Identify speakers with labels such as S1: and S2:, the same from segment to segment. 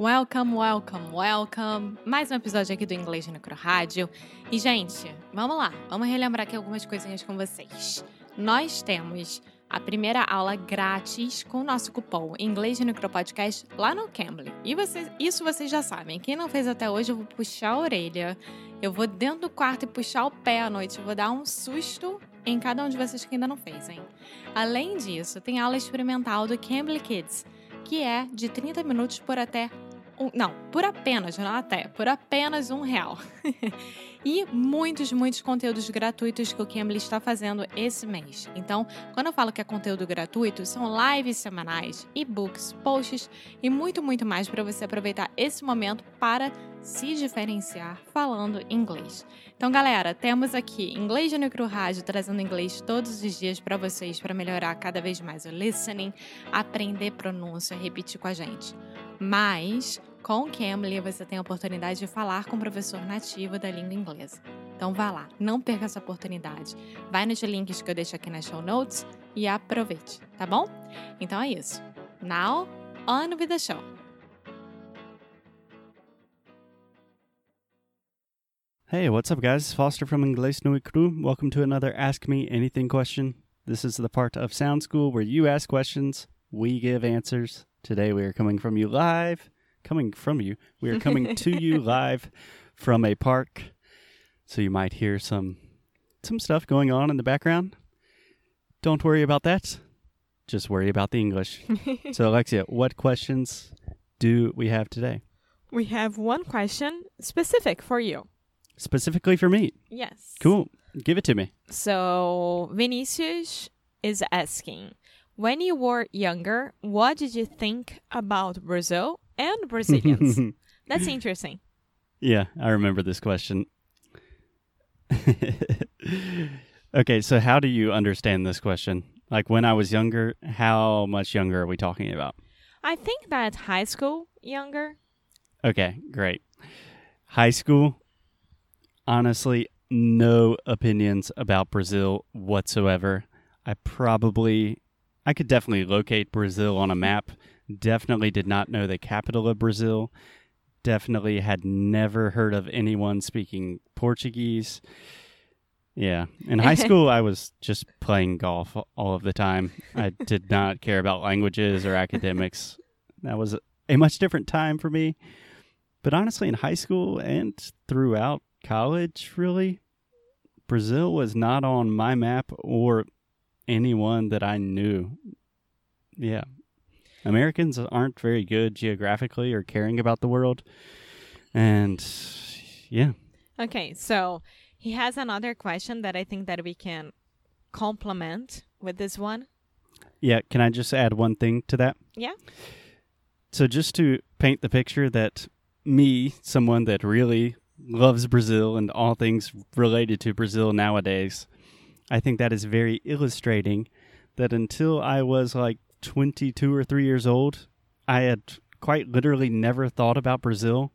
S1: Welcome, welcome, welcome. Mais um episódio aqui do Inglês no Cro Rádio. E, gente, vamos lá. Vamos relembrar aqui algumas coisinhas com vocês. Nós temos a primeira aula grátis com o nosso cupom Inglês no Cro Podcast lá no Cambly. E vocês, isso vocês já sabem. Quem não fez até hoje, eu vou puxar a orelha. Eu vou dentro do quarto e puxar o pé à noite. Eu vou dar um susto em cada um de vocês que ainda não fez, hein? Além disso, tem aula experimental do Cambly Kids, que é de 30 minutos por até um, não, por apenas, não até, por apenas um real. e muitos, muitos conteúdos gratuitos que o Cambly está fazendo esse mês. Então, quando eu falo que é conteúdo gratuito, são lives semanais, e-books, posts e muito, muito mais para você aproveitar esse momento para se diferenciar falando inglês. Então, galera, temos aqui Inglês de Micro Rádio trazendo inglês todos os dias para vocês para melhorar cada vez mais o listening, aprender pronúncia, repetir com a gente. Mas com o Cambly, você tem a oportunidade de falar com o professor nativo da língua inglesa. Então vá lá, não perca essa oportunidade. Vai nos links que eu deixo aqui nas show notes e aproveite, tá bom? Então é isso. Now, on with the show.
S2: Hey, what's up, guys? Foster from Inglês no Cru. Welcome to another Ask Me Anything question. This is the part of Sound School where you ask questions, we give answers. Today we are coming from you live coming from you. We are coming to you live from a park. So you might hear some some stuff going on in the background. Don't worry about that. Just worry about the English. so Alexia, what questions do we have today?
S3: We have one question specific for you.
S2: Specifically for me.
S3: Yes.
S2: Cool. Give it to me.
S3: So Vinicius is asking, when you were younger, what did you think about Brazil and Brazilians. That's interesting.
S2: Yeah, I remember this question. okay, so how do you understand this question? Like when I was younger, how much younger are we talking about?
S3: I think that high school younger.
S2: Okay, great. High school, honestly, no opinions about Brazil whatsoever. I probably, I could definitely locate Brazil on a map Definitely did not know the capital of Brazil. Definitely had never heard of anyone speaking Portuguese. Yeah. In high school, I was just playing golf all of the time. I did not care about languages or academics. That was a much different time for me. But honestly, in high school and throughout college, really, Brazil was not on my map or anyone that I knew. Yeah, Americans aren't very good geographically or caring about the world. And yeah.
S3: Okay, so he has another question that I think that we can complement with this one.
S2: Yeah, can I just add one thing to that?
S3: Yeah.
S2: So just to paint the picture that me, someone that really loves Brazil and all things related to Brazil nowadays, I think that is very illustrating that until I was like 22 or 3 years old, I had quite literally never thought about Brazil.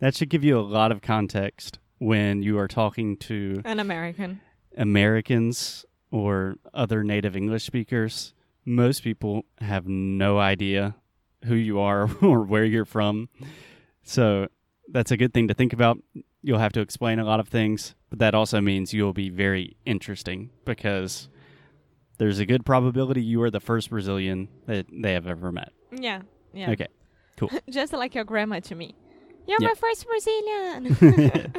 S2: That should give you a lot of context when you are talking to
S3: an American,
S2: Americans, or other native English speakers. Most people have no idea who you are or where you're from. So that's a good thing to think about. you'll have to explain a lot of things, but that also means you'll be very interesting because there's a good probability you are the first Brazilian that they have ever met.
S3: Yeah. Yeah.
S2: Okay. Cool.
S3: Just like your grandma to me. You're
S2: Yeah.
S3: my first Brazilian.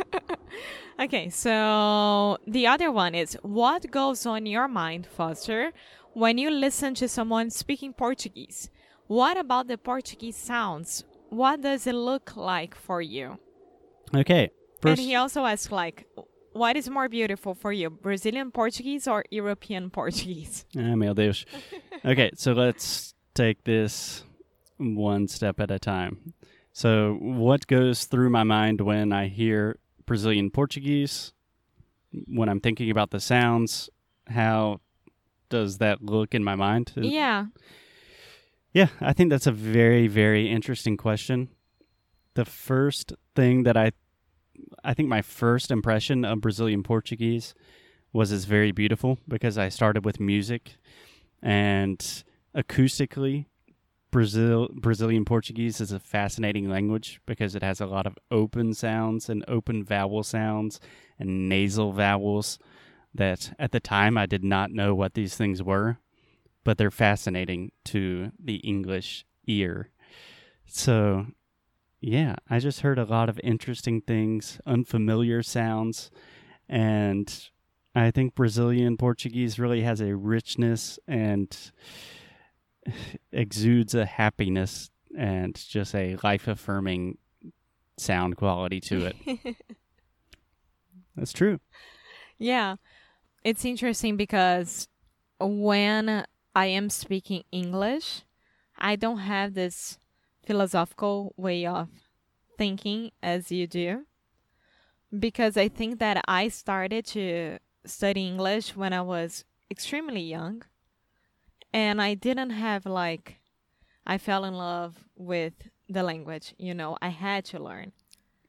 S3: okay, so the other one is what goes on your mind, Foster, when you listen to someone speaking Portuguese? What about the Portuguese sounds? What does it look like for you?
S2: Okay. First,
S3: and he also asks like what is more beautiful for you, Brazilian Portuguese or European Portuguese?
S2: Ah, meu Deus. Okay, so let's take this one step at a time. So, what goes through my mind when I hear Brazilian Portuguese? When I'm thinking about the sounds, how does that look in my mind?
S3: Yeah.
S2: Yeah, I think that's a very, very interesting question. The first thing that I, I think my first impression of Brazilian Portuguese was it's very beautiful because I started with music, and acoustically, Brazil Brazilian Portuguese is a fascinating language because it has a lot of open sounds and open vowel sounds and nasal vowels that at the time I did not know what these things were but they're fascinating to the English ear. So, yeah, I just heard a lot of interesting things, unfamiliar sounds, and I think Brazilian Portuguese really has a richness and exudes a happiness and just a life affirming sound quality to it. That's true.
S3: Yeah. It's interesting because when I am speaking English, I don't have this philosophical way of thinking as you do. Because I think that I started to study English when I was extremely young. And I didn't have like, I fell in love with the language. You know, I had to learn.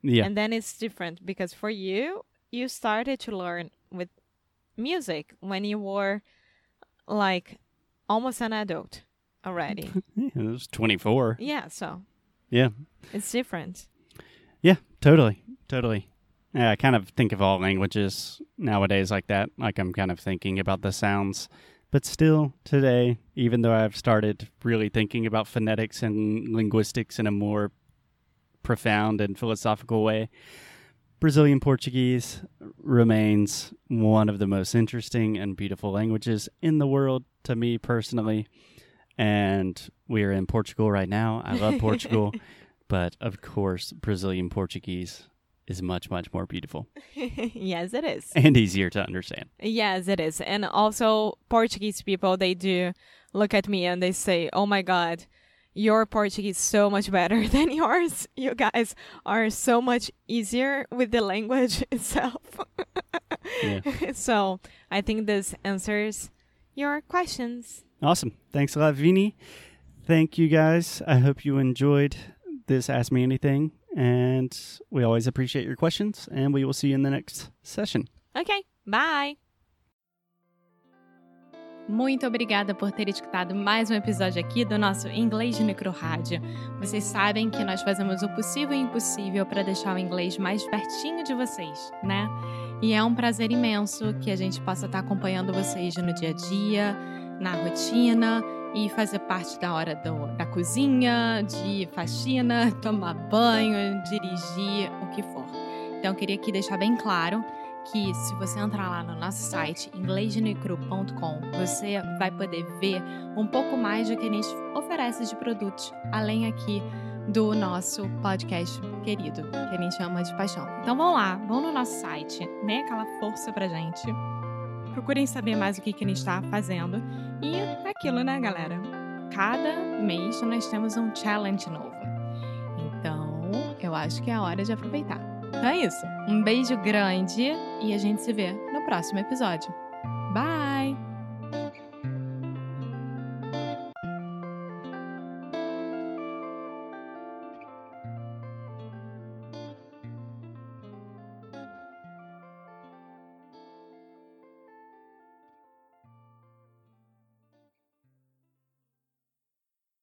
S2: Yeah.
S3: And then it's different because for you, you started to learn with music when you were like almost an adult already.
S2: yeah it was 24.
S3: yeah, so
S2: Yeah.
S3: it's different.
S2: Yeah, totally. Totally. Yeah, I kind of think of all languages nowadays like that. Like I'm kind of thinking about the sounds. But still, today, even though I've started really thinking about phonetics and linguistics in a more profound and philosophical way, Brazilian Portuguese remains one of the most interesting and beautiful languages in the world to me personally. And we are in Portugal right now. I love Portugal. But of course, Brazilian Portuguese is much, much more beautiful
S3: yes, it is.
S2: and easier to understand.
S3: Yes, it is. And also, Portuguese people, they do look at me and they say, oh my God, your Portuguese is so much better than yours. You guys are so much easier with the language itself.
S2: Yeah.
S3: so I think this answers your questions.
S2: Awesome. Thanks a lot, Vini. Thank you guys. I hope you enjoyed this Ask Me Anything. And we always appreciate your questions. And we will see you in the next session.
S3: Okay, bye.
S1: Muito obrigada por ter escutado mais um episódio aqui do nosso Inglês de Micro Rádio. Vocês sabem que nós fazemos o possível e impossível para deixar o inglês mais pertinho de vocês, né? E é um prazer imenso que a gente possa estar acompanhando vocês no dia a dia, na rotina e fazer parte da hora do- da cozinha, de faxina, tomar banho, dirigir, o que for. Então, eu queria aqui deixar bem claro que se você entrar lá no nosso site inglesdenecru.com, você vai poder ver um pouco mais do que a gente oferece de produtos, além aqui do nosso podcast querido, que a gente chama de paixão. Então vão lá, vão no nosso site, né? Aquela força pra gente. Procurem saber mais o que, que a gente está fazendo. E aquilo, né, galera? Cada mês nós temos um challenge novo. Então, eu acho que é a hora de aproveitar. Então é isso. Um beijo grande e a gente se vê no próximo episódio. Bye!